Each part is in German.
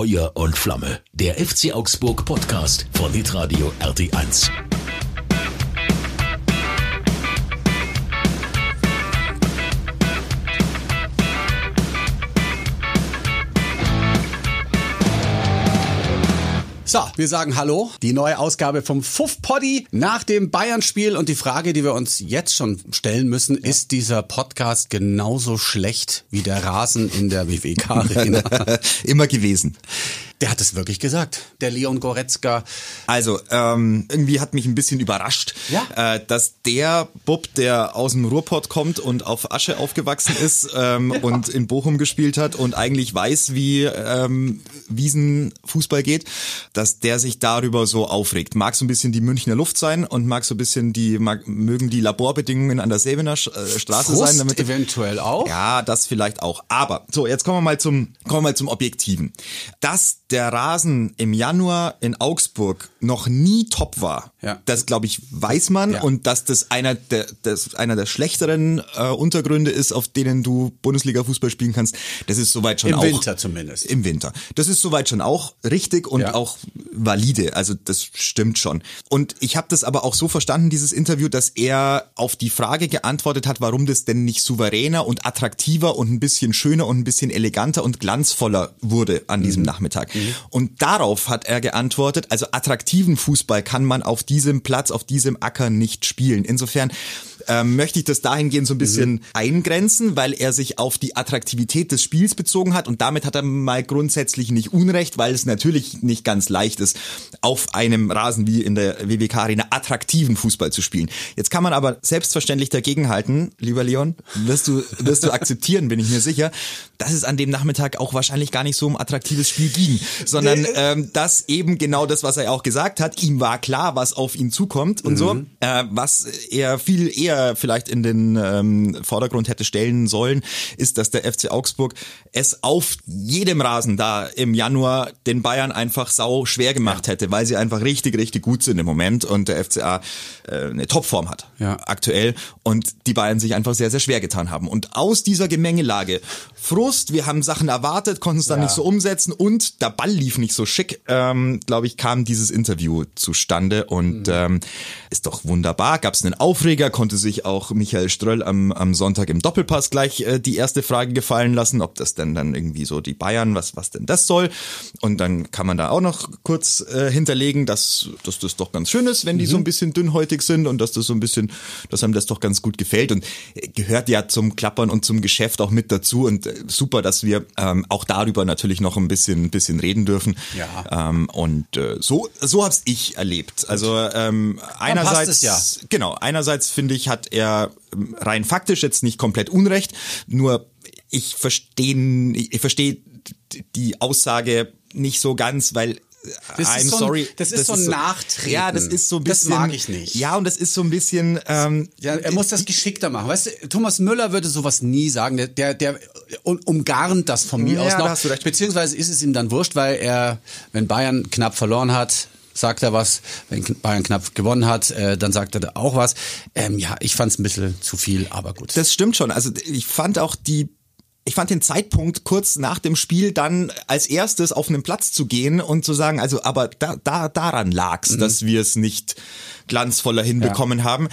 Feuer und Flamme. Der FC Augsburg Podcast von Hitradio RT1. So, wir sagen Hallo. Die neue Ausgabe vom Fuff Poddy nach dem Bayern-Spiel. Und die Frage, die wir uns jetzt schon stellen müssen, ja. ist dieser Podcast genauso schlecht wie der Rasen in der WWK-Arena? Immer gewesen. Der hat es wirklich gesagt, der Leon Goretzka. Also, ähm, irgendwie hat mich ein bisschen überrascht, ja? äh, dass der Bub, der aus dem Ruhrpott kommt und auf Asche aufgewachsen ist ähm, ja. und in Bochum gespielt hat und eigentlich weiß, wie ähm, Wiesenfußball geht, dass der sich darüber so aufregt. Mag so ein bisschen die Münchner Luft sein und mag so ein bisschen die, mag, mögen die Laborbedingungen an der Säbener äh, Straße Frust sein. Damit, eventuell auch. Ja, das vielleicht auch. Aber, so, jetzt kommen wir mal zum, kommen wir mal zum Objektiven. Dass der Rasen im Januar in Augsburg noch nie top war, ja. das glaube ich weiß man ja. und dass das einer der das einer der schlechteren äh, Untergründe ist, auf denen du Bundesliga Fußball spielen kannst, das ist soweit schon Im auch Im Winter zumindest. Im Winter. Das ist soweit schon auch richtig und ja. auch valide, also das stimmt schon. Und ich habe das aber auch so verstanden dieses Interview, dass er auf die Frage geantwortet hat, warum das denn nicht souveräner und attraktiver und ein bisschen schöner und ein bisschen eleganter und glanzvoller wurde an diesem mhm. Nachmittag. Mhm. Und darauf hat er geantwortet, also attraktiven Fußball kann man auf diesem Platz, auf diesem Acker nicht spielen. Insofern ähm, möchte ich das dahingehend so ein bisschen mhm. eingrenzen, weil er sich auf die Attraktivität des Spiels bezogen hat und damit hat er mal grundsätzlich nicht Unrecht, weil es natürlich nicht ganz leicht ist, auf einem Rasen wie in der WWK Arena attraktiven Fußball zu spielen. Jetzt kann man aber selbstverständlich dagegenhalten, lieber Leon, wirst du, wirst du akzeptieren, bin ich mir sicher, dass es an dem Nachmittag auch wahrscheinlich gar nicht so um attraktives Spiel ging, sondern ähm, dass eben genau das, was er auch gesagt hat, ihm war klar, was auf ihn zukommt und mhm. so, äh, was er viel eher eher vielleicht in den ähm, Vordergrund hätte stellen sollen, ist, dass der FC Augsburg es auf jedem Rasen da im Januar den Bayern einfach sau schwer gemacht hätte, weil sie einfach richtig, richtig gut sind im Moment und der FCA äh, eine Topform hat ja. aktuell und die Bayern sich einfach sehr, sehr schwer getan haben. Und aus dieser Gemengelage, Frust, wir haben Sachen erwartet, konnten es dann ja. nicht so umsetzen und der Ball lief nicht so schick, ähm, glaube ich, kam dieses Interview zustande und mhm. ähm, ist doch wunderbar. Gab es einen Aufreger, konnte sich auch Michael Ströll am, am Sonntag im Doppelpass gleich äh, die erste Frage gefallen lassen, ob das denn dann irgendwie so die Bayern, was, was denn das soll. Und dann kann man da auch noch kurz äh, hinterlegen, dass, dass das doch ganz schön ist, wenn die mhm. so ein bisschen dünnhäutig sind und dass das so ein bisschen, dass einem das doch ganz gut gefällt und äh, gehört ja zum Klappern und zum Geschäft auch mit dazu und äh, super, dass wir ähm, auch darüber natürlich noch ein bisschen, ein bisschen reden dürfen. Ja. Ähm, und äh, so, so hab's ich erlebt. Also ähm, einerseits, ja. genau, einerseits finde ich, hat er ähm, rein faktisch jetzt nicht komplett Unrecht, nur ich verstehe ich verstehe die Aussage nicht so ganz, weil das I'm ist so ein, sorry. Das ist das so ein Nachtreten. Ja, das ist so ein bisschen. Das mag ich nicht. Ja, und das ist so ein bisschen. Ähm, ja, er muss das geschickter machen. Weißt du, Thomas Müller würde sowas nie sagen. Der, der, der umgarnt das von mir ja, aus noch. Da hast du recht. Beziehungsweise ist es ihm dann wurscht, weil er, wenn Bayern knapp verloren hat, sagt er was. Wenn Bayern knapp gewonnen hat, äh, dann sagt er auch was. Ähm, ja, ich fand es ein bisschen zu viel, aber gut. Das stimmt schon. Also ich fand auch die ich fand den Zeitpunkt kurz nach dem Spiel dann als erstes auf einen Platz zu gehen und zu sagen, also aber da, da daran lag's, mhm. dass wir es nicht glanzvoller hinbekommen ja. haben.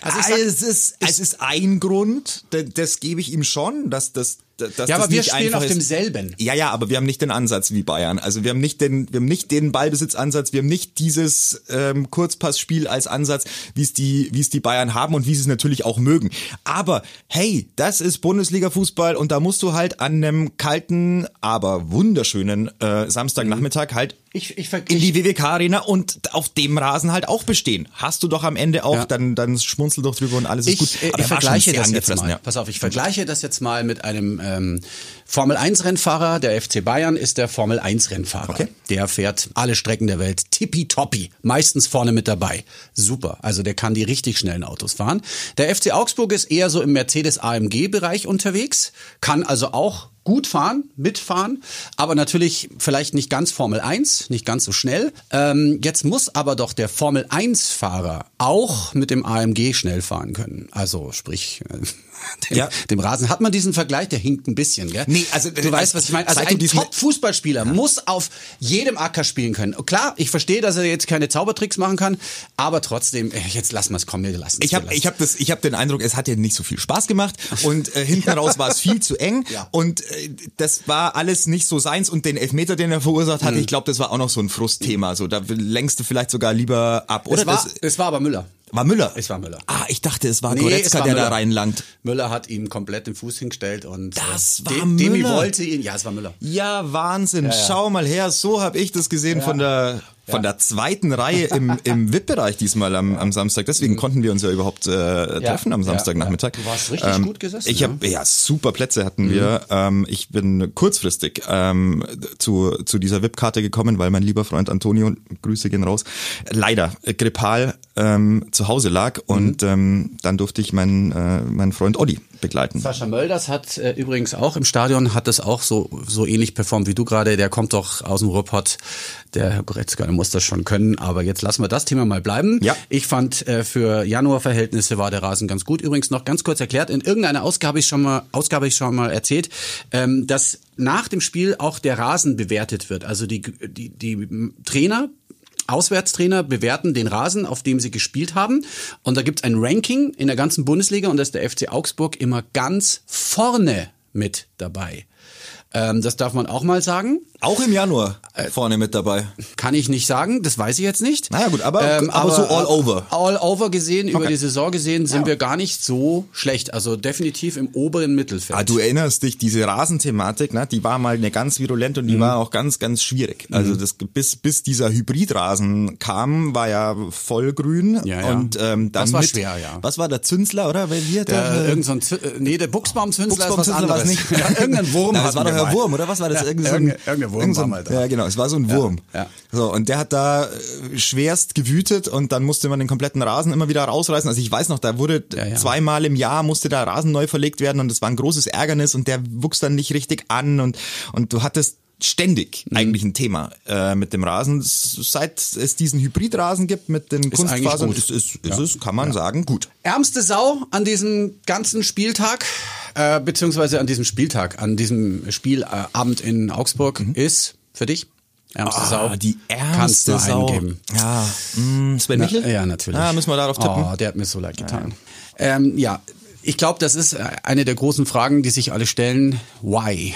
Also sag, es, ist, es ist ein Grund, das, das gebe ich ihm schon, dass das dass ja, aber wir spielen auf demselben. Ja, ja, aber wir haben nicht den Ansatz wie Bayern. Also wir haben nicht den, wir haben nicht den Ballbesitzansatz, wir haben nicht dieses ähm, Kurzpassspiel als Ansatz, wie es die, wie es die Bayern haben und wie sie es natürlich auch mögen. Aber hey, das ist Bundesliga-Fußball und da musst du halt an einem kalten, aber wunderschönen äh, Samstagnachmittag halt ich, ich, in die WWK-Arena und auf dem Rasen halt auch bestehen. Hast du doch am Ende auch, ja. dann, dann schmunzel doch drüber und alles ist ich, gut. Aber ich vergleiche das jetzt mal. Ja. Pass auf, ich vergleiche das jetzt mal mit einem ähm, Formel 1 Rennfahrer. Der FC Bayern ist der Formel 1 Rennfahrer. Okay. Der fährt alle Strecken der Welt tippitoppi. Meistens vorne mit dabei. Super. Also der kann die richtig schnellen Autos fahren. Der FC Augsburg ist eher so im Mercedes AMG Bereich unterwegs. Kann also auch gut fahren, mitfahren, aber natürlich vielleicht nicht ganz Formel 1, nicht ganz so schnell. Ähm, jetzt muss aber doch der Formel 1-Fahrer auch mit dem AMG schnell fahren können. Also sprich, äh, dem, ja. dem Rasen. Hat man diesen Vergleich? Der hinkt ein bisschen, gell? Nee, also du äh, weißt, was ich meine. Also ein Top-Fußballspieler ja. muss auf jedem Acker spielen können. Klar, ich verstehe, dass er jetzt keine Zaubertricks machen kann, aber trotzdem, äh, jetzt lassen wir es kommen, wir lassen Ich habe ich hab das, ich habe den Eindruck, es hat ja nicht so viel Spaß gemacht und äh, hinten raus war es viel zu eng ja. und äh, das war alles nicht so seins und den Elfmeter, den er verursacht hat, mhm. ich glaube, das war auch noch so ein Frustthema. So, da lenkst du vielleicht sogar lieber ab. Oder es war, das, es war aber Müller. War Müller? Es war Müller. Ah, ich dachte, es war nee, Goretzka, war der Müller. da reinlangt. Müller hat ihm komplett den Fuß hingestellt und das äh, war De Müller. Demi wollte ihn. Ja, es war Müller. Ja, Wahnsinn. Ja, ja. Schau mal her, so habe ich das gesehen ja. von der von der zweiten Reihe im, im VIP-Bereich diesmal am, am Samstag. Deswegen mhm. konnten wir uns ja überhaupt äh, treffen am Samstagnachmittag. Du warst richtig ähm, gut gesessen. Ich habe ja super Plätze hatten mhm. wir. Ähm, ich bin kurzfristig ähm, zu zu dieser VIP-Karte gekommen, weil mein lieber Freund Antonio, Grüße gehen raus, leider grippal ähm, zu Hause lag mhm. und ähm, dann durfte ich meinen äh, meinen Freund Olli begleiten. Sascha Mölders hat äh, übrigens auch im Stadion hat das auch so so ähnlich performt wie du gerade. Der kommt doch aus dem Ruhrpott. Der Herr Goretzka, muss das schon können. Aber jetzt lassen wir das Thema mal bleiben. Ja. Ich fand äh, für Januarverhältnisse war der Rasen ganz gut. Übrigens noch ganz kurz erklärt: In irgendeiner Ausgabe ich schon mal Ausgabe ich schon mal erzählt, ähm, dass nach dem Spiel auch der Rasen bewertet wird. Also die die die Trainer Auswärtstrainer bewerten den Rasen, auf dem sie gespielt haben. Und da gibt es ein Ranking in der ganzen Bundesliga und da ist der FC Augsburg immer ganz vorne mit dabei. Ähm, das darf man auch mal sagen. Auch im Januar äh, vorne mit dabei. Kann ich nicht sagen, das weiß ich jetzt nicht. Naja gut, aber, ähm, aber, aber, so all over. All over gesehen, okay. über die Saison gesehen, sind ja. wir gar nicht so schlecht. Also definitiv im oberen Mittelfeld. Ah, du erinnerst dich, diese Rasenthematik, ne, die war mal eine ganz virulent und die mhm. war auch ganz, ganz schwierig. Mhm. Also das, bis, bis dieser Hybridrasen kam, war ja vollgrün. Ja, ja. Und, ähm, dann das war mit, schwer, ja. Was war der Zünsler, oder? Wer hier? Der, der, äh, irgend so ein, nee, der Buchsbaum-Zünsler ist was anderes. Nicht. Irgendein Wurm. Na, das war doch der Wurm, oder was war das? Ja, irgendein, irgendein, irgendein Wurm war mal da. Ja, genau, es war so ein Wurm. Ja, ja. So, und der hat da äh, schwerst gewütet und dann musste man den kompletten Rasen immer wieder rausreißen. Also ich weiß noch, da wurde zweimal im Jahr musste der Rasen neu verlegt werden und das war ein großes Ärgernis und der wuchs dann nicht richtig an und, und du hattest ständig mhm. eigentlich ein Thema äh, mit dem Rasen. Seit es diesen Hybridrasen gibt mit den ist Kunstfasern, ist, ist, ist ja. es, kann man ja. sagen, gut. Ärmste Sau an diesem ganzen Spieltag, äh, beziehungsweise an diesem Spieltag, an diesem Spielabend in Augsburg mhm. ist für dich? Ärmste oh, Sau. Die ärmste Kannst du Sau. eingeben. Ja. Mm, Sven Michel? Na, ja, natürlich. Ah, müssen wir darauf tippen. Oh, der hat mir so leid getan. Ja, ähm, ja. ich glaube, das ist eine der großen Fragen, die sich alle stellen. Why?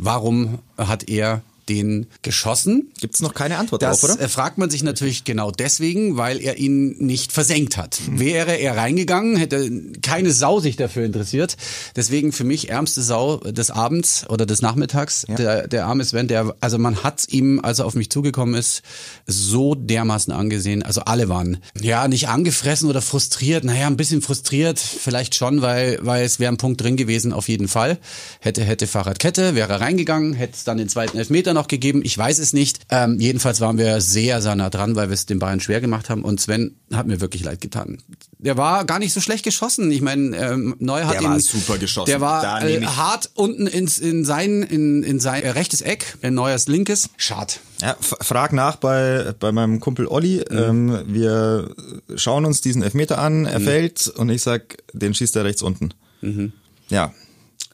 Warum hat er den geschossen. Gibt es noch keine Antwort das darauf, oder? Das fragt man sich natürlich genau deswegen, weil er ihn nicht versenkt hat. Mhm. Wäre er reingegangen, hätte keine Sau sich dafür interessiert. Deswegen für mich ärmste Sau des Abends oder des Nachmittags, ja. der, der arme Sven, der, also man hat ihm, als er auf mich zugekommen ist, so dermaßen angesehen. Also alle waren, ja, nicht angefressen oder frustriert. Naja, ein bisschen frustriert, vielleicht schon, weil, weil es wäre ein Punkt drin gewesen, auf jeden Fall. Hätte, hätte Fahrradkette, wäre reingegangen, hätte es dann den zweiten Elfmeter noch gegeben. Ich weiß es nicht. Ähm, jedenfalls waren wir sehr, sehr nah dran, weil wir es den Bayern schwer gemacht haben. Und Sven hat mir wirklich leid getan. Der war gar nicht so schlecht geschossen. Ich meine, ähm, Neuer hat der ihn, war super geschossen. Der war äh, hart unten ins in sein in, in sein äh, rechtes Eck, in Neuers linkes. Schade. Ja, frag nach bei bei meinem Kumpel Olli. Mhm. Ähm, wir schauen uns diesen Elfmeter an. Er mhm. fällt und ich sag, den schießt er rechts unten. Mhm. Ja,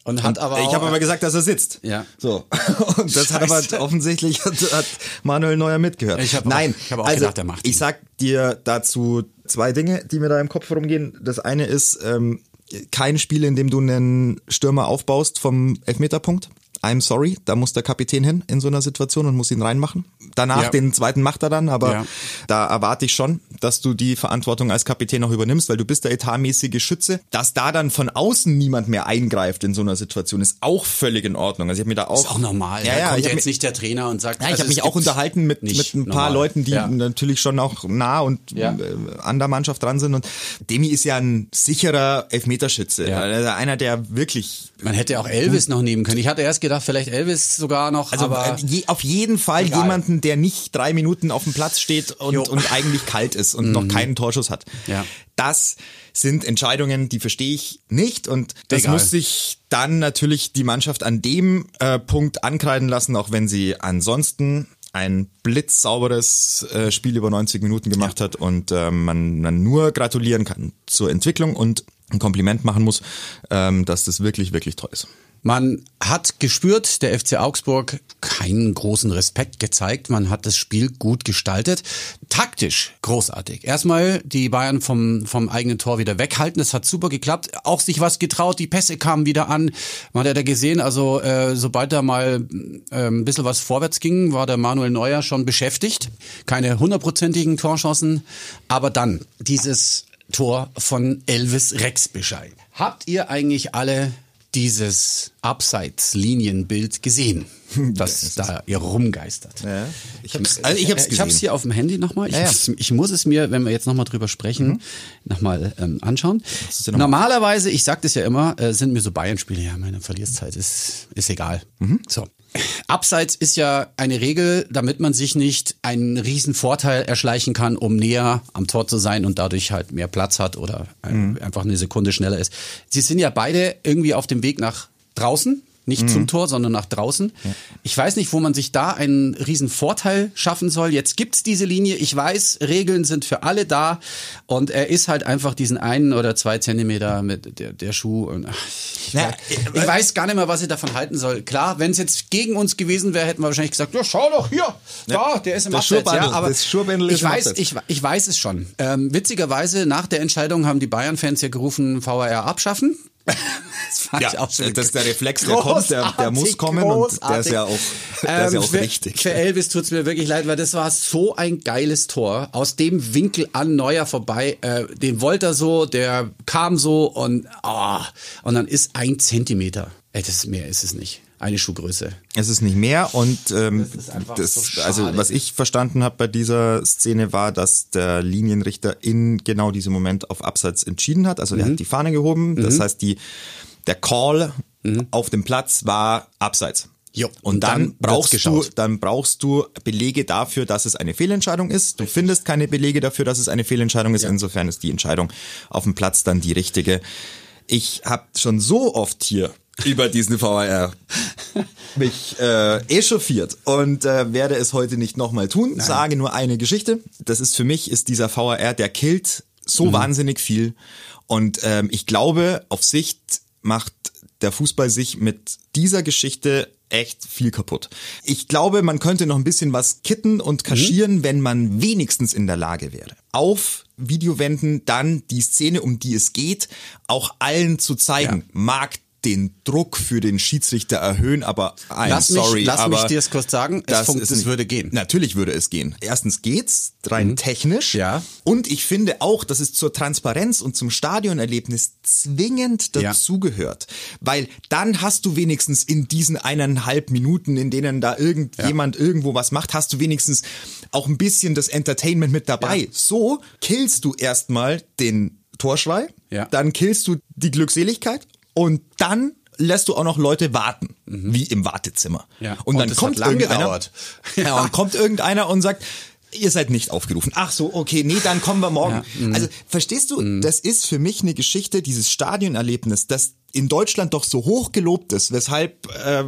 und hat aber ich habe aber gesagt, dass er sitzt. Ja. So. Und das Scheiße. hat aber offensichtlich hat, hat Manuel Neuer mitgehört. Ich hab Nein, auch, ich habe auch also, gedacht, er macht. Ich sag dir dazu zwei Dinge, die mir da im Kopf rumgehen. Das eine ist ähm, kein Spiel, in dem du einen Stürmer aufbaust vom Elfmeterpunkt. I'm sorry, da muss der Kapitän hin in so einer Situation und muss ihn reinmachen. Danach ja. den zweiten macht er dann, aber ja. da erwarte ich schon, dass du die Verantwortung als Kapitän noch übernimmst, weil du bist der etatmäßige Schütze. Dass da dann von außen niemand mehr eingreift in so einer Situation, ist auch völlig in Ordnung. Also ich habe mir da auch ist auch normal. Ja, ja, kommt jetzt nicht der Trainer und sagt. Ja, ich also habe mich auch unterhalten mit mit ein paar normal. Leuten, die ja. natürlich schon auch nah und ja. Äh, an der Mannschaft dran sind. Und Demi ist ja ein sicherer Elfmeterschütze. Ja. Also einer, der wirklich. Man hätte auch Elvis noch nehmen können. Ich hatte erst gedacht gedacht, vielleicht Elvis sogar noch. Also aber äh, je, auf jeden Fall egal. jemanden, der nicht drei Minuten auf dem Platz steht und, und eigentlich kalt ist und mhm. noch keinen Torschuss hat. Ja. Das sind Entscheidungen, die verstehe ich nicht und das egal. muss sich dann natürlich die Mannschaft an dem äh, Punkt ankreiden lassen, auch wenn sie ansonsten ein blitzsauberes äh, Spiel über 90 Minuten gemacht ja. hat und äh, man, man nur gratulieren kann zur Entwicklung und ein Kompliment machen muss, ähm, dass das wirklich, wirklich toll ist. Man hat gespürt, der FC Augsburg keinen großen Respekt gezeigt. Man hat das Spiel gut gestaltet. Taktisch großartig. Erstmal die Bayern vom, vom eigenen Tor wieder weghalten. Das hat super geklappt. Auch sich was getraut. Die Pässe kamen wieder an. Man hat ja da gesehen, also äh, sobald da mal äh, ein bisschen was vorwärts ging, war der Manuel Neuer schon beschäftigt. Keine hundertprozentigen Torchancen. Aber dann dieses Tor von Elvis Rexbescheid. Habt ihr eigentlich alle dieses Abseits-Linienbild gesehen, das, das da ihr rumgeistert. Ja, ich habe also ich hab's. Ich es hier auf dem Handy nochmal. Ich, ja, ja. ich, muss es mir, wenn wir jetzt nochmal drüber sprechen, mhm. nochmal ähm, anschauen. Noch Normalerweise, ich sag das ja immer, äh, sind mir so Bayern-Spiele, ja, meine Verlierzeit ist, ist egal. Mhm. So. Abseits ist ja eine Regel, damit man sich nicht einen riesen Vorteil erschleichen kann, um näher am Tor zu sein und dadurch halt mehr Platz hat oder mhm. einfach eine Sekunde schneller ist. Sie sind ja beide irgendwie auf dem Weg nach draußen nicht mhm. zum Tor, sondern nach draußen. Ja. Ich weiß nicht, wo man sich da einen riesen Vorteil schaffen soll. Jetzt gibt's diese Linie. Ich weiß, Regeln sind für alle da. Und er ist halt einfach diesen einen oder zwei Zentimeter mit der, der Schuh. Und ach, ich, Na, ich, ich äh, weiß gar nicht mehr, was ich davon halten soll. Klar, wenn es jetzt gegen uns gewesen wäre, hätten wir wahrscheinlich gesagt, ja, schau doch hier, da, der ist im Abseits. Ja, aber das ich weiß, ich, ich weiß es schon. Ähm, witzigerweise, nach der Entscheidung haben die Bayern-Fans ja gerufen, VAR abschaffen. das fand ja, ich auch schon das ist der Reflex, der kommt, der, der muss kommen großartig. und der ist ja auch, der ist ja auch ähm, richtig. Für Elvis tut's mir wirklich leid, weil das war so ein geiles Tor. Aus dem Winkel an Neuer vorbei, äh, den wollte er so, der kam so und, oh, und dann ist ein Zentimeter. Ey, das mehr ist es nicht eine Schuhgröße. Es ist nicht mehr und ähm, das, das so also was ich verstanden habe bei dieser Szene war, dass der Linienrichter in genau diesem Moment auf Abseits entschieden hat. Also mhm. er hat die Fahne gehoben. Das mhm. heißt, die der Call mhm. auf dem Platz war Abseits. Jo, und, und dann, dann brauchst du, dann brauchst du Belege dafür, dass es eine Fehlentscheidung ist. Du findest keine Belege dafür, dass es eine Fehlentscheidung ist. Ja. Insofern ist die Entscheidung auf dem Platz dann die richtige. Ich habe schon so oft hier über diesen VAR mich äh, echauffiert und äh, werde es heute nicht nochmal tun. Nein. Sage nur eine Geschichte. Das ist für mich ist dieser VAR, der killt so mhm. wahnsinnig viel und ähm, ich glaube, auf Sicht macht der Fußball sich mit dieser Geschichte echt viel kaputt. Ich glaube, man könnte noch ein bisschen was kitten und kaschieren, mhm. wenn man wenigstens in der Lage wäre. Auf Videowänden dann die Szene, um die es geht, auch allen zu zeigen. Ja. Mag den Druck für den Schiedsrichter erhöhen, aber I'm lass sorry, mich, lass aber mich dir es kurz sagen, es, es würde gehen. Natürlich würde es gehen. Erstens geht's rein mhm. technisch, ja. Und ich finde auch, dass es zur Transparenz und zum Stadionerlebnis zwingend dazugehört, ja. weil dann hast du wenigstens in diesen eineinhalb Minuten, in denen da irgendjemand ja. irgendwo was macht, hast du wenigstens auch ein bisschen das Entertainment mit dabei. Ja. So killst du erstmal den Torschrei, ja. dann killst du die Glückseligkeit und dann lässt du auch noch Leute warten, mhm. wie im Wartezimmer. Ja. Und, und dann kommt irgendeiner, ja, und kommt irgendeiner und sagt, ihr seid nicht aufgerufen. Ach so, okay, nee, dann kommen wir morgen. Ja. Mhm. Also verstehst du, mhm. das ist für mich eine Geschichte, dieses Stadionerlebnis, das in Deutschland doch so hoch gelobt ist, weshalb äh,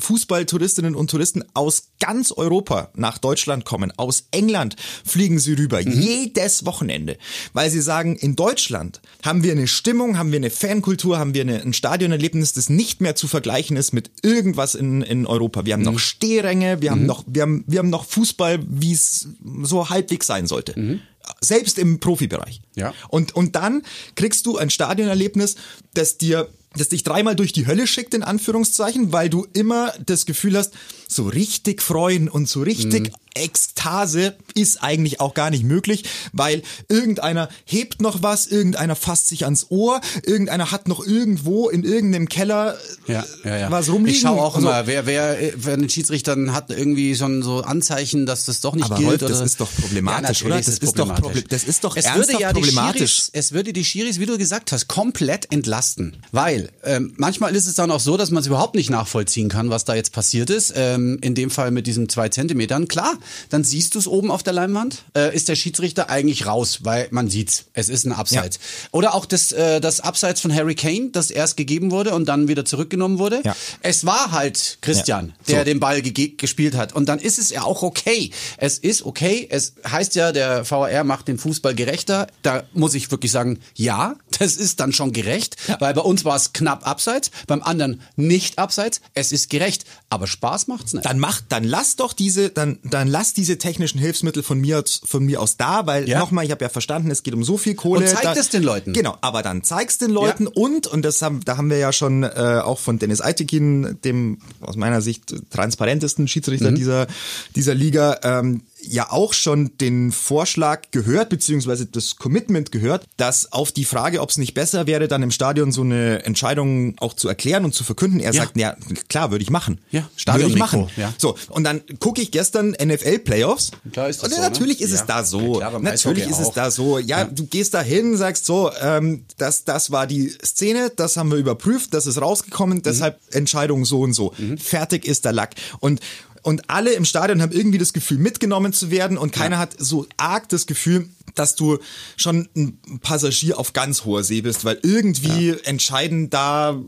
Fußballtouristinnen und Touristen aus ganz Europa nach Deutschland kommen. Aus England fliegen sie rüber, mhm. jedes Wochenende, weil sie sagen, in Deutschland haben wir eine Stimmung, haben wir eine Fankultur, haben wir eine, ein Stadionerlebnis, das nicht mehr zu vergleichen ist mit irgendwas in, in Europa. Wir haben mhm. noch Stehränge, wir haben mhm. noch, wir haben, wir haben noch Fußball, wie es so halbwegs sein sollte. Selbst im Profibereich. Ja. Und, und dann kriegst du ein Stadionerlebnis, das dir das dich dreimal durch die Hölle schickt, in Anführungszeichen, weil du immer das Gefühl hast, so richtig freuen und so richtig mhm. Ekstase ist eigentlich auch gar nicht möglich, weil irgendeiner hebt noch was, irgendeiner fasst sich ans Ohr, irgendeiner hat noch irgendwo in irgendeinem Keller ja, ja, ja. was rumliegen. Ich schaue auch also, immer, wer, wer, wer den Schiedsrichtern hat irgendwie schon so Anzeichen, dass das doch nicht aber gilt. Rolf, das ist doch problematisch, oder? Das ist, ist doch, das ist doch es würde ja problematisch. Schiris, es würde die Schiris, wie du gesagt hast, komplett entlasten. Weil ähm, manchmal ist es dann auch so, dass man es überhaupt nicht nachvollziehen kann, was da jetzt passiert ist. Ähm, in dem Fall mit diesen zwei Zentimetern. Klar, dann siehst du es oben auf der Leinwand. Äh, ist der Schiedsrichter eigentlich raus, weil man sieht's. Es ist ein Abseits. Ja. Oder auch das, äh, das Abseits von Harry Kane, das erst gegeben wurde und dann wieder zurückgenommen wurde. Ja. Es war halt Christian, ja. so. der den Ball gespielt hat. Und dann ist es ja auch okay. Es ist okay. Es heißt ja, der VAR macht den Fußball gerechter. Da muss ich wirklich sagen, ja, das ist dann schon gerecht, weil bei uns war es knapp abseits, beim anderen nicht abseits. Es ist gerecht, aber Spaß macht's nicht. Dann macht, dann lass doch diese, dann, dann lass diese technischen Hilfsmittel von mir, von mir aus da, weil ja. nochmal, ich habe ja verstanden, es geht um so viel Kohle. Und zeig da, es den Leuten. Genau, aber dann zeig's den Leuten ja. und, und das haben, da haben wir ja schon äh, auch von Dennis Eitekin, dem aus meiner Sicht transparentesten Schiedsrichter mhm. dieser, dieser Liga, ähm, ja auch schon den Vorschlag gehört, beziehungsweise das Commitment gehört, dass auf die Frage, ob es nicht besser wäre, dann im Stadion so eine Entscheidung auch zu erklären und zu verkünden. Er ja. sagt, ja, klar, würde ich machen. Ja, Stadion würde ich machen. Ja. So, und dann gucke ich gestern NFL Playoffs. Klar ist das und so, natürlich ne? ist ja. es da so. Ja, natürlich ist es da so. Ja, du gehst da hin, sagst so, ähm, das, das war die Szene, das haben wir überprüft, das ist rausgekommen, deshalb mhm. Entscheidung so und so. Mhm. Fertig ist der Lack. Und und alle im Stadion haben irgendwie das Gefühl, mitgenommen zu werden und keiner ja. hat so arg das Gefühl, dass du schon ein Passagier auf ganz hoher See bist, weil irgendwie ja. entscheiden da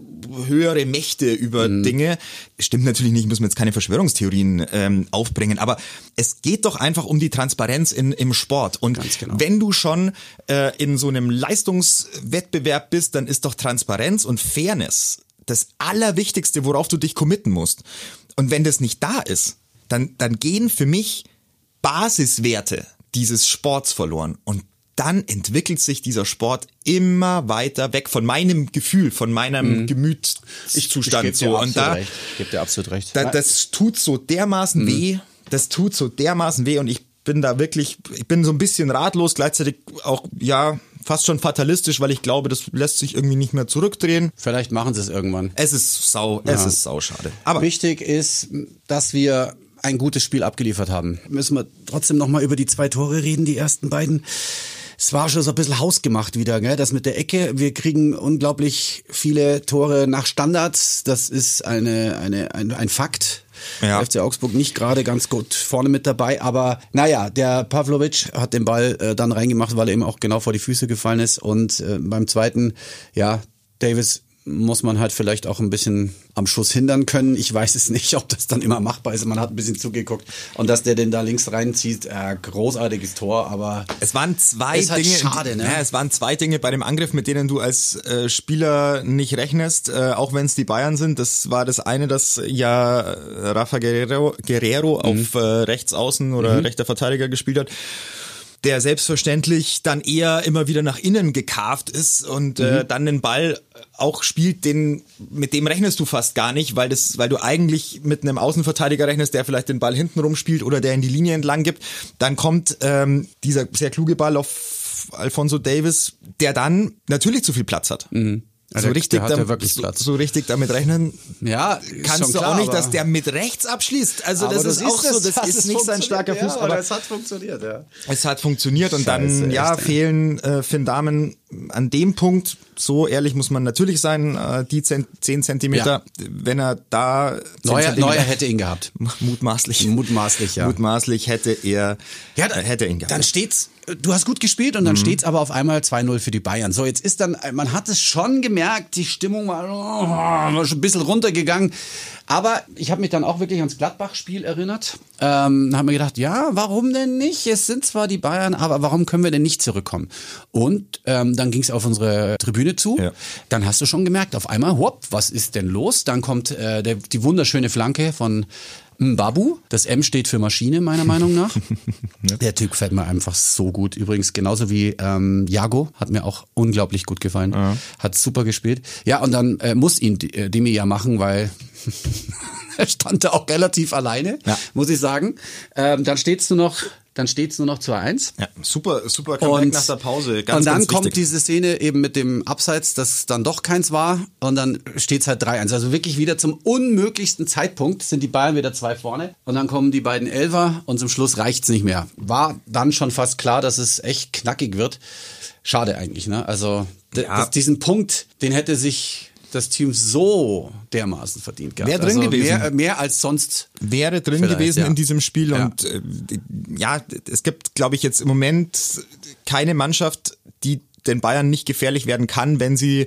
höhere Mächte über mhm. Dinge. Stimmt natürlich nicht, muss man jetzt keine Verschwörungstheorien ähm, aufbringen, aber es geht doch einfach um die Transparenz in, im Sport. Und genau. wenn du schon äh, in so einem Leistungswettbewerb bist, dann ist doch Transparenz und Fairness das Allerwichtigste, worauf du dich committen musst. Und wenn das nicht da ist, dann, dann gehen für mich Basiswerte dieses Sports verloren. Und dann entwickelt sich dieser Sport immer weiter weg von meinem Gefühl, von meinem mhm. Gemütszustand. Ich, ich so. Und da, recht. Ich gebe dir absolut recht. Da, das tut so dermaßen mhm. weh. Das tut so dermaßen weh. Und ich bin da wirklich, ich bin so ein bisschen ratlos, gleichzeitig auch, ja, fast schon fatalistisch, weil ich glaube, das lässt sich irgendwie nicht mehr zurückdrehen. Vielleicht machen sie es irgendwann. Es ist sau, ja. es ist sau schade. Aber wichtig ist, dass wir ein gutes Spiel abgeliefert haben. Müssen wir trotzdem noch mal über die zwei Tore reden, die ersten beiden. Es war schon so ein bisschen hausgemacht wieder, gell? Das mit der Ecke. Wir kriegen unglaublich viele Tore nach Standards. Das ist eine, eine, ein, ein Fakt. Ja. FC Augsburg nicht gerade ganz gut vorne mit dabei, aber naja, der Pavlovic hat den Ball äh, dann reingemacht, weil er ihm auch genau vor die Füße gefallen ist und äh, beim zweiten, ja, Davis muss man halt vielleicht auch ein bisschen am Schuss hindern können. Ich weiß es nicht, ob das dann immer machbar ist. Man hat ein bisschen zugeguckt und dass der den da links reinzieht, äh, großartiges Tor, aber es waren zwei ist halt Dinge. Schade, ne? Ja, es waren zwei Dinge bei dem Angriff, mit denen du als äh, Spieler nicht rechnest, äh, auch wenn es die Bayern sind. Das war das eine, dass ja Rafa Guerrero, Guerrero mhm. auf äh, rechts außen oder mhm. rechter Verteidiger gespielt hat der selbstverständlich dann eher immer wieder nach innen gekarft ist und äh, mhm. äh, dann den Ball auch spielt, den mit dem rechnest du fast gar nicht, weil das, weil du eigentlich mit einem Außenverteidiger rechnest, der vielleicht den Ball hinten rumspielt oder der in die Linie entlang gibt. Dann kommt ähm, dieser sehr kluge Ball auf Alfonso Davis, der dann natürlich zu viel Platz hat. Mhm. Also so, richtig damit, so, so, richtig damit rechnen ja, kannst du klar, auch nicht, dass der mit rechts abschließt. Also das ist auch so, das ist nicht sein starker Fuß. Ja, aber es hat funktioniert, ja. Es hat funktioniert und Scheiße, dann, ja, echt, fehlen äh, Finn Damen an dem Punkt, so ehrlich muss man natürlich sein, äh, die zehn, Zentimeter, ja. wenn er da... Neuer, Neuer hätte ihn gehabt. Mutmaßlich. Mutmaßlich, ja. Mutmaßlich hätte er, ja, äh, hätte ihn gehabt. Dann steht's du hast gut gespielt und dann mhm. steht's aber auf einmal 2-0 für die Bayern. So, jetzt ist dann, man hat es schon gemerkt, die Stimmung war, oh, war schon ein bisschen runtergegangen. Aber ich habe mich dann auch wirklich ans Gladbach-Spiel erinnert. Ähm, habe mir gedacht, ja, warum denn nicht? Es sind zwar die Bayern, aber warum können wir denn nicht zurückkommen? Und ähm, dann ging es auf unsere Tribüne zu. Ja. Dann hast du schon gemerkt, auf einmal, hopp, was ist denn los? Dann kommt äh, der, die wunderschöne Flanke von Mbabu. Das M steht für Maschine, meiner Meinung nach. ja. Der Typ fällt mir einfach so gut. Übrigens, genauso wie ähm, Jago, hat mir auch unglaublich gut gefallen. Ja. Hat super gespielt. Ja, und dann äh, muss ihn äh, Demi ja machen, weil er stand da auch relativ alleine, ja. muss ich sagen. Ähm, dann steht's nur noch dann steht es nur noch zu 1. Ja, super, super Comeback und, nach der Pause. Ganz, und dann kommt wichtig. diese Szene eben mit dem Abseits, das dann doch keins war. Und dann steht es halt 3-1. Also wirklich wieder zum unmöglichsten Zeitpunkt sind die Bayern wieder zwei vorne. Und dann kommen die beiden Elfer und zum Schluss reicht es nicht mehr. War dann schon fast klar, dass es echt knackig wird. Schade eigentlich, ne? Also ja. diesen Punkt, den hätte sich das Team so dermaßen verdient gehabt. Wäre drin also gewesen. Mehr, mehr, als sonst. Wäre drin gewesen ja. in diesem Spiel. Ja. Und äh, ja, es gibt, glaube ich, jetzt im Moment keine Mannschaft, die den Bayern nicht gefährlich werden kann, wenn sie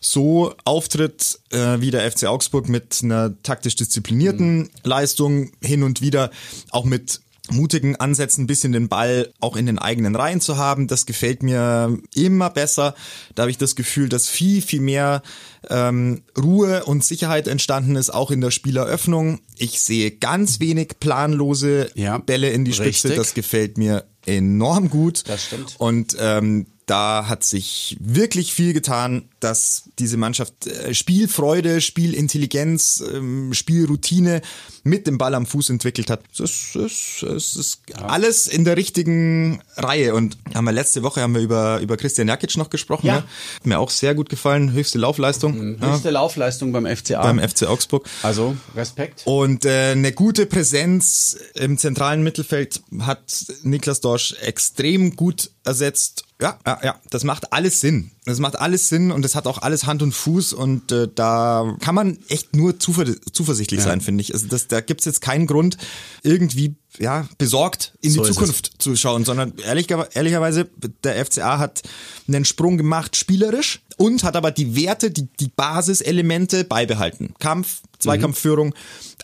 so auftritt äh, wie der FC Augsburg mit einer taktisch disziplinierten mhm. Leistung hin und wieder auch mit mutigen Ansätzen ein bisschen den Ball auch in den eigenen Reihen zu haben. Das gefällt mir immer besser. Da habe ich das Gefühl, dass viel, viel mehr ähm, Ruhe und Sicherheit entstanden ist, auch in der Spieleröffnung. Ich sehe ganz wenig planlose ja, Bälle in die Spitze. Richtig. Das gefällt mir enorm gut. Das stimmt. Und ähm, da hat sich wirklich viel getan, dass diese Mannschaft äh, Spielfreude, Spielintelligenz, ähm, Spielroutine mit dem Ball am Fuß entwickelt hat. Das ist, das ist alles in der richtigen Reihe. Und haben wir letzte Woche haben wir über, über Christian Jakic noch gesprochen. Ja. Ne? Hat mir auch sehr gut gefallen. Höchste Laufleistung. Mhm. Höchste ja. Laufleistung beim FCA. Beim FC Augsburg. Also Respekt. Und äh, eine gute Präsenz im zentralen Mittelfeld hat Niklas Dorsch extrem gut ersetzt ja, ja, ja, das macht alles Sinn. Das macht alles Sinn und es hat auch alles Hand und Fuß und äh, da kann man echt nur zuver zuversichtlich ja. sein, finde ich. Also das, da gibt's jetzt keinen Grund, irgendwie ja, besorgt in so die Zukunft zu schauen, sondern ehrlich, ehrlicherweise, der FCA hat einen Sprung gemacht spielerisch und hat aber die Werte, die, die Basiselemente beibehalten. Kampf, Zweikampfführung, mhm.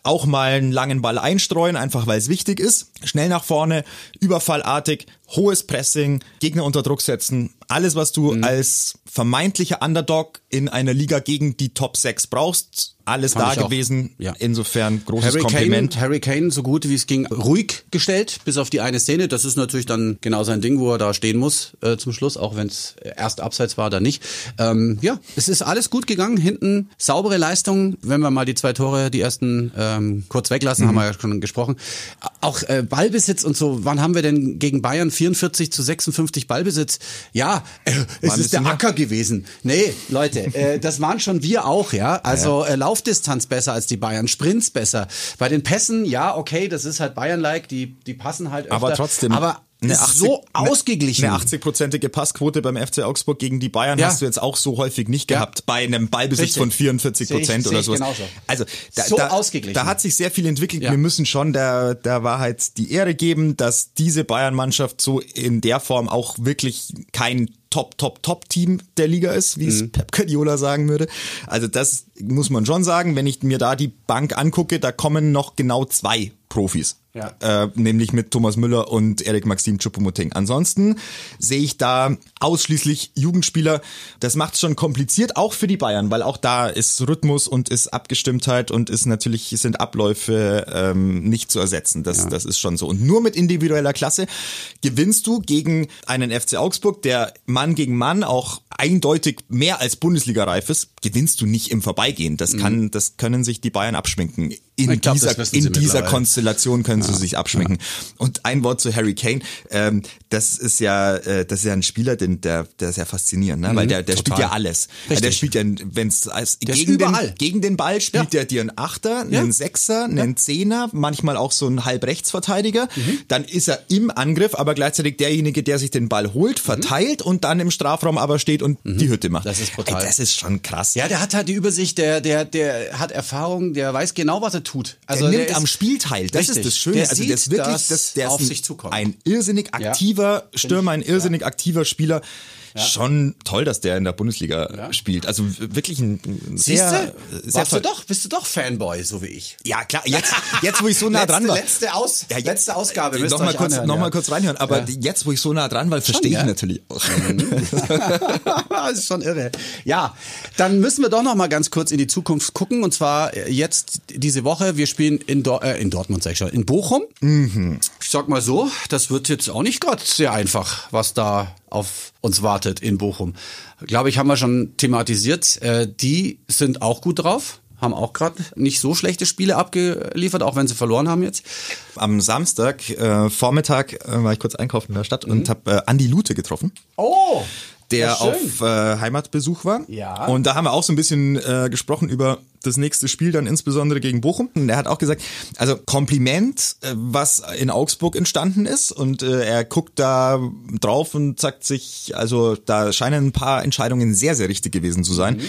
auch mal einen langen Ball einstreuen, einfach weil es wichtig ist. Schnell nach vorne, überfallartig, hohes Pressing, Gegner unter Druck setzen. Alles, was du mhm. als vermeintlicher Underdog in einer Liga gegen die Top 6 brauchst, alles Fand da gewesen. Ja. Insofern großes Harry Kompliment. Kane, Harry Kane, so gut wie es ging, ruhig gestellt, bis auf die eine Szene. Das ist natürlich dann genau sein Ding, wo er da stehen muss äh, zum Schluss, auch wenn es erst abseits war, dann nicht. Ähm, ja, es ist alles gut gegangen. Hinten saubere Leistung. Wenn wir mal die zwei Tore, die ersten ähm, kurz weglassen, mhm. haben wir ja schon gesprochen. Auch äh, Ballbesitz und so. Wann haben wir denn gegen Bayern 44 zu 56 Ballbesitz? Ja, äh, es ist der Acker gewesen. Nee, Leute, äh, das waren schon wir auch, ja. Also äh, Laufdistanz besser als die Bayern, Sprints besser. Bei den Pässen, ja, okay, das ist halt Bayern-like, die, die passen halt öfter. Aber trotzdem. Aber eine 80, so ausgeglichen. Eine 80-prozentige Passquote beim FC Augsburg gegen die Bayern ja. hast du jetzt auch so häufig nicht ja. gehabt, bei einem Ballbesitz Richtig. von 44 Prozent oder sowas. Genauso. Also da, so da, ausgeglichen. da hat sich sehr viel entwickelt. Ja. Wir müssen schon der, der Wahrheit die Ehre geben, dass diese Bayern-Mannschaft so in der Form auch wirklich kein Top, Top, Top-Team der Liga ist, wie es mhm. Pep Guardiola sagen würde. Also das muss man schon sagen. Wenn ich mir da die Bank angucke, da kommen noch genau zwei Profis. Ja. Äh, nämlich mit Thomas Müller und Erik Maxim Choupo-Moting. Ansonsten sehe ich da ausschließlich Jugendspieler. Das macht es schon kompliziert, auch für die Bayern, weil auch da ist Rhythmus und ist Abgestimmtheit und ist natürlich sind Abläufe ähm, nicht zu ersetzen. Das, ja. das ist schon so. Und nur mit individueller Klasse gewinnst du gegen einen FC Augsburg, der Mann gegen Mann auch eindeutig mehr als Bundesliga-reif ist, gewinnst du nicht im Vorbeigehen. Das kann, mhm. das können sich die Bayern abschminken. In glaub, dieser, in dieser Konstellation können ja. sie sich abschminken. Ja. Und ein Wort zu Harry Kane. Ähm, das ist ja, äh, das ist ja ein Spieler, den, der, der ist ja faszinierend, ne? Mhm, weil der, der spielt ja alles. Richtig. Der spielt ja, wenn es als gegen den, gegen den Ball spielt ja. der dir einen Achter, einen ja. Sechser, einen Zehner, manchmal auch so einen Halbrechtsverteidiger. Mhm. Dann ist er im Angriff, aber gleichzeitig derjenige, der sich den Ball holt, mhm. verteilt mhm. und dann im Strafraum aber steht und mhm. die Hütte macht. Das ist brutal. Ey, das ist schon krass. Ja, der hat halt die Übersicht, der, der, der hat Erfahrung, der weiß genau, was er tut. Also der nimmt der am Spiel teil. Das richtig. ist das Schöne. Der also der ist wirklich, das, der ist ein, ein irrsinnig aktiver ja. Stürmer, ein irrsinnig ja. aktiver Spieler. Ja. Schon toll, dass der in der Bundesliga spielt. Also wirklich ein sehr, sehr toll. Du doch, bist du doch Fanboy, so wie ich. Ja, klar. Jetzt, jetzt wo ich so nah letzte, dran war. Letzte, Aus, letzte Ausgabe. Noch mal, kurz, anhören, noch mal kurz reinhören. Aber jetzt, wo ich so nah dran war, verstehe ich natürlich auch. das ist schon irre. Ja, dann müssen wir doch noch mal ganz kurz in die Zukunft gucken. Und zwar jetzt diese Woche. Wir spielen in, Do äh, in Dortmund, sag ich schon, in Bochum. Mhm. Ich sag mal so, das wird jetzt auch nicht gerade sehr einfach, was da auf uns wartet in Bochum. Glaube ich, haben wir schon thematisiert. Äh, die sind auch gut drauf haben auch gerade nicht so schlechte Spiele abgeliefert, auch wenn sie verloren haben jetzt. Am Samstag äh, Vormittag äh, war ich kurz einkaufen in der Stadt mhm. und habe äh, Andi Lute getroffen. Oh! Der auf äh, Heimatbesuch war. Ja. Und da haben wir auch so ein bisschen äh, gesprochen über das nächste Spiel, dann insbesondere gegen Bochum. Und er hat auch gesagt, also Kompliment, äh, was in Augsburg entstanden ist. Und äh, er guckt da drauf und sagt sich, also da scheinen ein paar Entscheidungen sehr, sehr richtig gewesen zu sein. Mhm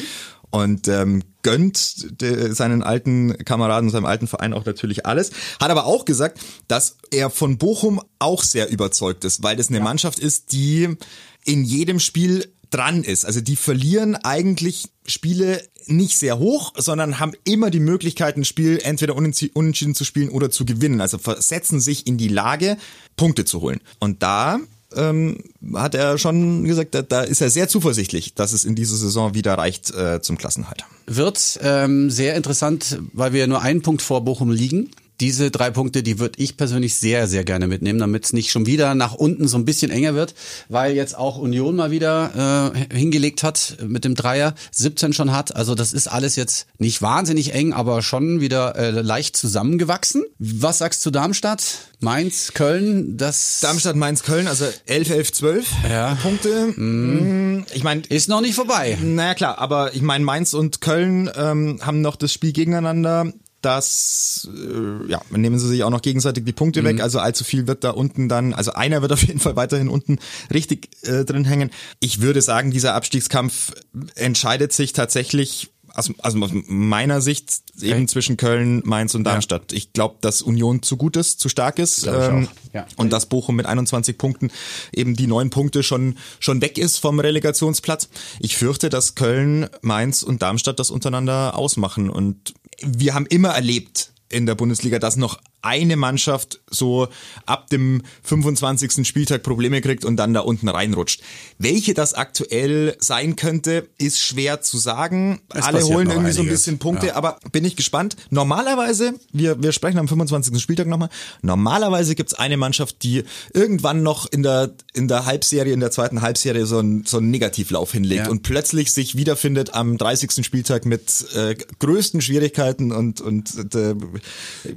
und ähm, gönnt de, seinen alten Kameraden, seinem alten Verein auch natürlich alles. Hat aber auch gesagt, dass er von Bochum auch sehr überzeugt ist, weil das eine ja. Mannschaft ist, die in jedem Spiel dran ist. Also die verlieren eigentlich Spiele nicht sehr hoch, sondern haben immer die Möglichkeit, ein Spiel entweder unentschieden zu spielen oder zu gewinnen. Also versetzen sich in die Lage, Punkte zu holen. Und da ähm, hat er schon gesagt, da, da, ist er sehr zuversichtlich, dass es in dieser Saison wieder reicht äh, zum Klassenhalt. Wird ähm, sehr interessant, weil wir nur einen Punkt vor Bochum liegen diese drei Punkte, die würde ich persönlich sehr, sehr gerne mitnehmen, damit es nicht schon wieder nach unten so ein bisschen enger wird, weil jetzt auch Union mal wieder äh, hingelegt hat mit dem Dreier, 17 schon hat. Also das ist alles jetzt nicht wahnsinnig eng, aber schon wieder äh, leicht zusammengewachsen. Was sagst du Darmstadt? Mainz, Köln, das. Darmstadt, Mainz, Köln, also 11, 11, 12 ja. Punkte. Mm. Ich meine. Ist noch nicht vorbei. Naja, klar, aber ich meine, Mainz und Köln ähm, haben noch das Spiel gegeneinander dass äh, ja, nehmen sie sich auch noch gegenseitig die Punkte mhm. weg, also allzu viel wird da unten dann, also einer wird auf jeden Fall weiterhin unten richtig äh, drin hängen. Ich würde sagen, dieser Abstiegskampf entscheidet sich tatsächlich aus, also aus meiner Sicht okay. eben zwischen Köln, Mainz und Darmstadt. Ja. Ich glaube, dass Union zu gut ist, zu stark ist ähm, ja. und dass Bochum mit 21 Punkten eben die neun Punkte schon schon weg ist vom Relegationsplatz. Ich fürchte, dass Köln, Mainz und Darmstadt das untereinander ausmachen und wir haben immer erlebt in der Bundesliga, dass noch eine Mannschaft so ab dem 25. Spieltag Probleme kriegt und dann da unten reinrutscht. Welche das aktuell sein könnte, ist schwer zu sagen. Es Alle holen irgendwie einiges. so ein bisschen Punkte, ja. aber bin ich gespannt. Normalerweise, wir, wir sprechen am 25. Spieltag nochmal, normalerweise gibt's eine Mannschaft, die irgendwann noch in der, in der Halbserie, in der zweiten Halbserie so einen, so einen Negativlauf hinlegt ja. und plötzlich sich wiederfindet am 30. Spieltag mit äh, größten Schwierigkeiten und, und äh,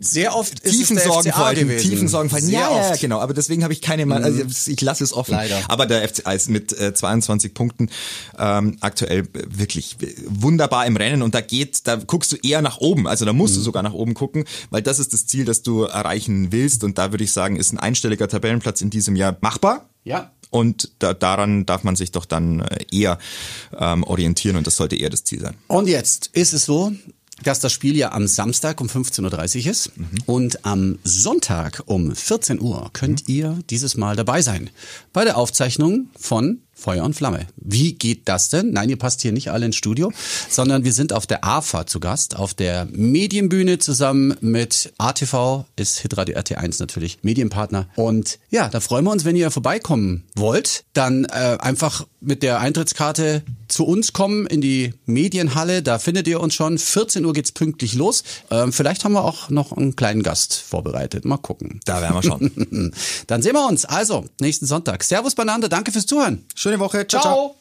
sehr oft ist tiefen Sorgenfalten, tiefen Sorgenfalten. Ja, ja, genau. Aber deswegen habe ich keine Mal, also mhm. ich lasse es offen. Leider. Aber der FCA ist mit äh, 22 Punkten ähm, aktuell wirklich wunderbar im Rennen und da geht, da guckst du eher nach oben. Also da musst mhm. du sogar nach oben gucken, weil das ist das Ziel, das du erreichen willst. Und da würde ich sagen, ist ein einstelliger Tabellenplatz in diesem Jahr machbar. Ja. Und da, daran darf man sich doch dann äh, eher ähm, orientieren und das sollte eher das Ziel sein. Und jetzt ist es so, dass das Spiel ja am Samstag um 15.30 Uhr ist. Mhm. Und am Sonntag um 14 Uhr könnt mhm. ihr dieses Mal dabei sein bei der Aufzeichnung von Feuer und Flamme. Wie geht das denn? Nein, ihr passt hier nicht alle ins Studio, sondern wir sind auf der AFA zu Gast, auf der Medienbühne zusammen mit ATV, ist Hitradio RT1 natürlich Medienpartner. Und ja, da freuen wir uns, wenn ihr vorbeikommen wollt, dann äh, einfach mit der Eintrittskarte zu uns kommen in die Medienhalle. Da findet ihr uns schon. 14 Uhr geht's pünktlich los. Ähm, vielleicht haben wir auch noch einen kleinen Gast vorbereitet. Mal gucken. Da werden wir schon. dann sehen wir uns. Also, nächsten Sonntag. Servus, Banande. Danke fürs Zuhören. Schöne Woche. ciao. ciao. ciao.